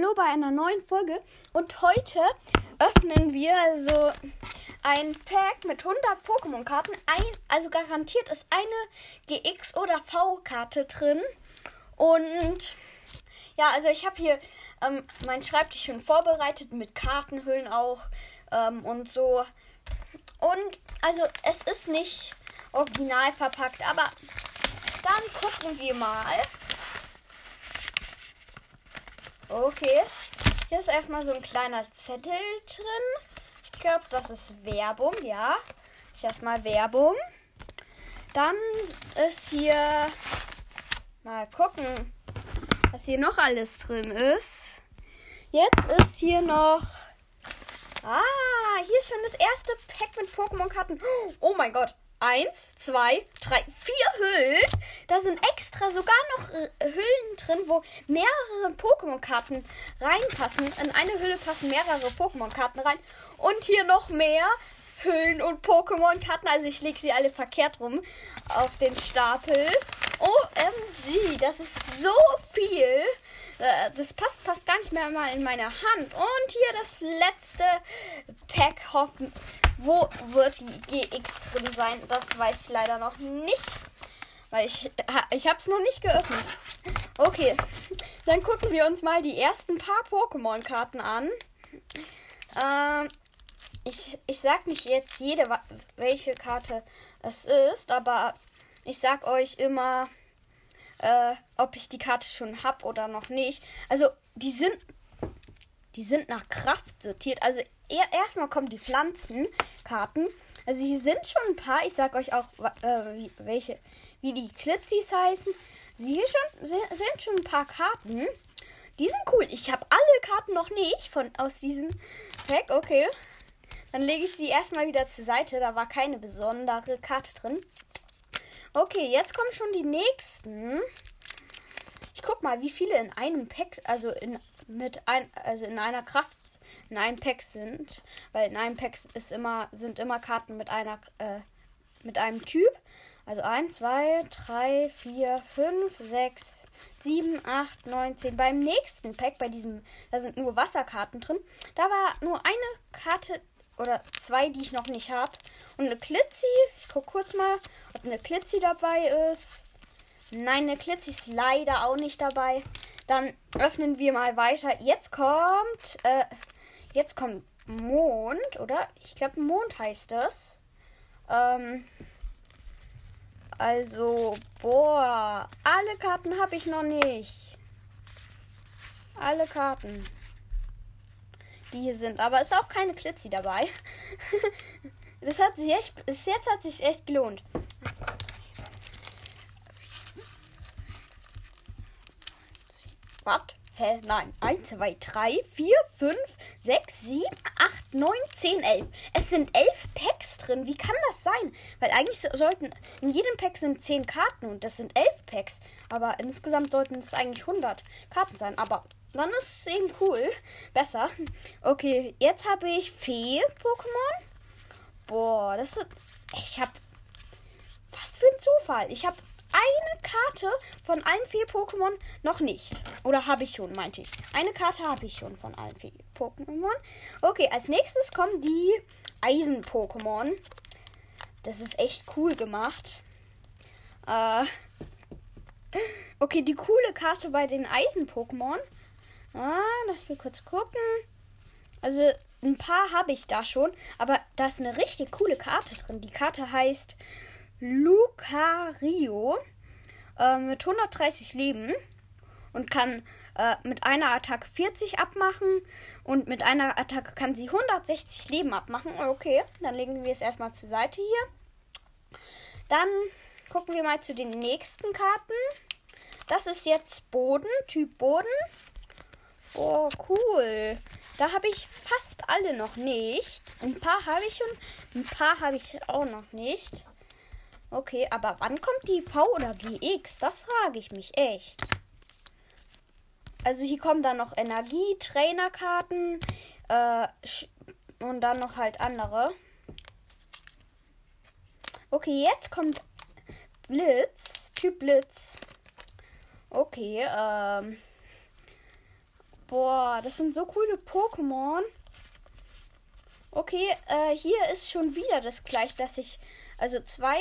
Hallo bei einer neuen Folge und heute öffnen wir so ein Pack mit 100 Pokémon-Karten. Also garantiert ist eine GX- oder V-Karte drin. Und ja, also ich habe hier ähm, meinen Schreibtisch schon vorbereitet mit Kartenhüllen auch ähm, und so. Und also es ist nicht original verpackt, aber dann gucken wir mal. Okay. Hier ist erstmal so ein kleiner Zettel drin. Ich glaube, das ist Werbung, ja. Ist erstmal Werbung. Dann ist hier. Mal gucken, was hier noch alles drin ist. Jetzt ist hier noch. Ah, hier ist schon das erste Pack mit Pokémon-Karten. Oh mein Gott. Eins, zwei, drei, vier Hüllen. Da sind extra sogar noch äh, Hüllen drin, wo mehrere Pokémon-Karten reinpassen. In eine Hülle passen mehrere Pokémon-Karten rein. Und hier noch mehr Hüllen und Pokémon-Karten. Also ich lege sie alle verkehrt rum auf den Stapel. OMG, das ist so viel. Äh, das passt fast gar nicht mehr mal in meine Hand. Und hier das letzte Pack hoffen. Wo wird die GX drin sein? Das weiß ich leider noch nicht. Weil ich, ich habe es noch nicht geöffnet. Okay, dann gucken wir uns mal die ersten paar Pokémon-Karten an. Ähm, ich, ich sag nicht jetzt jede, welche Karte es ist, aber ich sag euch immer, äh, ob ich die Karte schon hab oder noch nicht. Also, die sind, die sind nach Kraft sortiert. Also, er, erstmal kommen die Pflanzenkarten. Also, hier sind schon ein paar. Ich sag euch auch, äh, wie, welche, wie die Klitzis heißen. Sie hier schon, sind, sind schon ein paar Karten. Die sind cool. Ich habe alle Karten noch nicht von aus diesem Pack. Okay. Dann lege ich sie erstmal wieder zur Seite. Da war keine besondere Karte drin. Okay, jetzt kommen schon die nächsten. Ich guck mal, wie viele in einem Pack, also in mit ein, also in einer Kraft in einem Pack sind, weil in einem Pack ist immer sind immer Karten mit einer äh, mit einem Typ. Also 1, 2, 3, 4, 5, 6, 7, 8, 9, 10. Beim nächsten Pack, bei diesem, da sind nur Wasserkarten drin. Da war nur eine Karte oder zwei, die ich noch nicht habe. Und eine Klitzi. Ich gucke kurz mal, ob eine Klitzi dabei ist. Nein, eine Klitzi ist leider auch nicht dabei. Dann öffnen wir mal weiter. Jetzt kommt, äh, jetzt kommt Mond, oder? Ich glaube, Mond heißt das. Ähm, also, boah, alle Karten habe ich noch nicht. Alle Karten die hier sind. Aber ist auch keine Klitzi dabei. das hat sich echt, bis jetzt hat sich echt gelohnt. Was? Hä? Nein. 1, 2, 3, 4, 5, 6, 7, 8, 9, 10, 11. Es sind 11 Packs drin. Wie kann das sein? Weil eigentlich sollten, in jedem Pack sind 10 Karten und das sind 11 Packs. Aber insgesamt sollten es eigentlich 100 Karten sein. Aber dann ist es eben cool. Besser. Okay, jetzt habe ich Fee-Pokémon. Boah, das ist. Ich habe. Was für ein Zufall. Ich habe eine Karte von allen Fee-Pokémon noch nicht. Oder habe ich schon, meinte ich. Eine Karte habe ich schon von allen Fee-Pokémon. Okay, als nächstes kommen die Eisen-Pokémon. Das ist echt cool gemacht. Äh. Okay, die coole Karte bei den Eisen-Pokémon Ah, lass mich kurz gucken. Also ein paar habe ich da schon, aber da ist eine richtig coole Karte drin. Die Karte heißt Lucario äh, mit 130 Leben und kann äh, mit einer Attacke 40 abmachen und mit einer Attacke kann sie 160 Leben abmachen. Okay, dann legen wir es erstmal zur Seite hier. Dann gucken wir mal zu den nächsten Karten. Das ist jetzt Boden, Typ Boden. Oh, cool. Da habe ich fast alle noch nicht. Ein paar habe ich schon, ein paar habe ich auch noch nicht. Okay, aber wann kommt die V oder GX? Das frage ich mich echt. Also hier kommen dann noch Energie, Trainerkarten äh, und dann noch halt andere. Okay, jetzt kommt Blitz, Typ Blitz. Okay, ähm. Boah, das sind so coole Pokémon. Okay, äh, hier ist schon wieder das gleiche, dass ich also zwei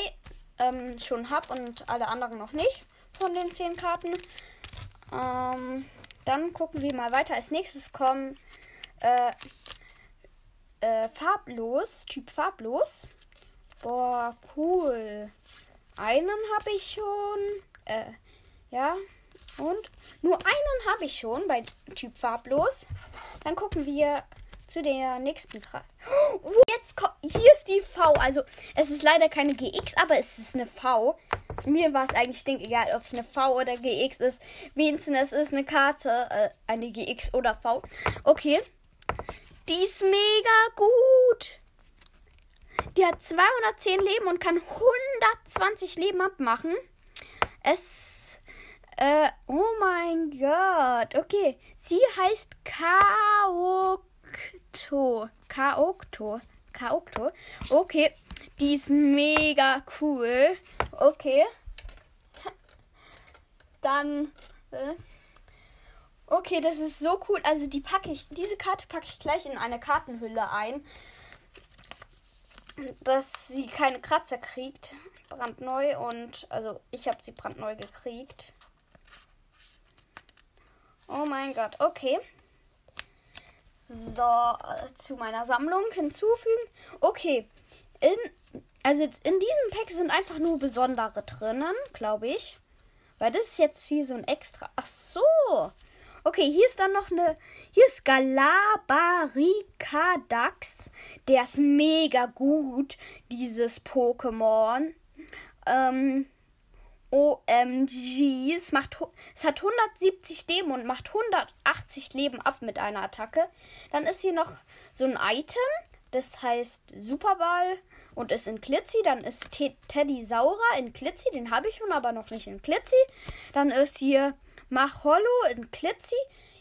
ähm, schon habe und alle anderen noch nicht von den zehn Karten. Ähm, dann gucken wir mal weiter. Als nächstes kommen äh, äh, farblos, Typ farblos. Boah, cool. Einen habe ich schon. Äh, ja. Und nur einen habe ich schon bei Typ farblos. Dann gucken wir zu der nächsten Karte. Oh, jetzt kommt. Hier ist die V. Also, es ist leider keine GX, aber es ist eine V. Mir war es eigentlich stinkegal, ob es eine V oder GX ist. Wenigstens es ist eine Karte, äh, eine GX oder V. Okay. Die ist mega gut. Die hat 210 Leben und kann 120 Leben abmachen. Es. Äh, oh mein Gott. Okay. Sie heißt Kaok. Kaokto. Kaokto. Kaokto. Okay. Die ist mega cool. Okay. Dann. Äh, okay, das ist so cool. Also die packe ich. Diese Karte packe ich gleich in eine Kartenhülle ein. Dass sie keine Kratzer kriegt. Brandneu und. Also ich habe sie brandneu gekriegt. Oh mein Gott. Okay. So, äh, zu meiner Sammlung hinzufügen. Okay. In, also in diesem Pack sind einfach nur besondere drinnen, glaube ich. Weil das ist jetzt hier so ein extra. Ach so. Okay, hier ist dann noch eine. Hier ist Galabaricadax. Der ist mega gut, dieses Pokémon. Ähm, OMG. Es, macht, es hat 170 Leben und macht 180 Leben ab mit einer Attacke. Dann ist hier noch so ein Item. Das heißt Superball und ist in Glitzy. Dann ist Teddy Saurer in Glitzy. Den habe ich schon, aber noch nicht in Glitzy. Dann ist hier Machollo in Glitzy.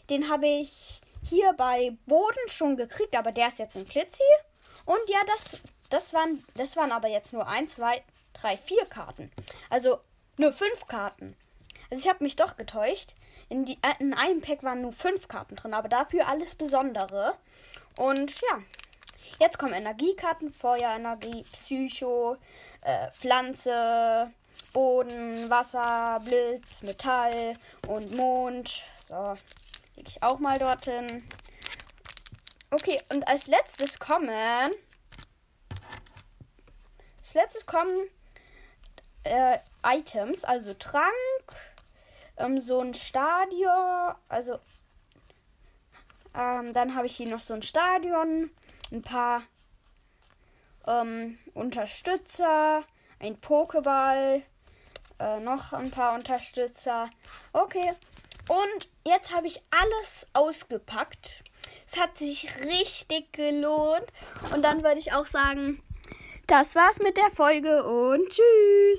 Den habe ich hier bei Boden schon gekriegt, aber der ist jetzt in Glitzy. Und ja, das, das, waren, das waren aber jetzt nur 1, 2, 3, 4 Karten. Also nur fünf Karten. Also ich habe mich doch getäuscht. In, die, äh, in einem Pack waren nur fünf Karten drin, aber dafür alles Besondere. Und ja, jetzt kommen Energiekarten, Feuerenergie, Psycho, äh, Pflanze, Boden, Wasser, Blitz, Metall und Mond. So, lege ich auch mal dorthin. Okay, und als letztes kommen. Als letztes kommen äh, Items, also Trank, ähm, so ein Stadion, also ähm, dann habe ich hier noch so ein Stadion, ein paar ähm, Unterstützer, ein Pokéball, äh, noch ein paar Unterstützer. Okay. Und jetzt habe ich alles ausgepackt. Es hat sich richtig gelohnt. Und dann würde ich auch sagen, das war's mit der Folge und tschüss.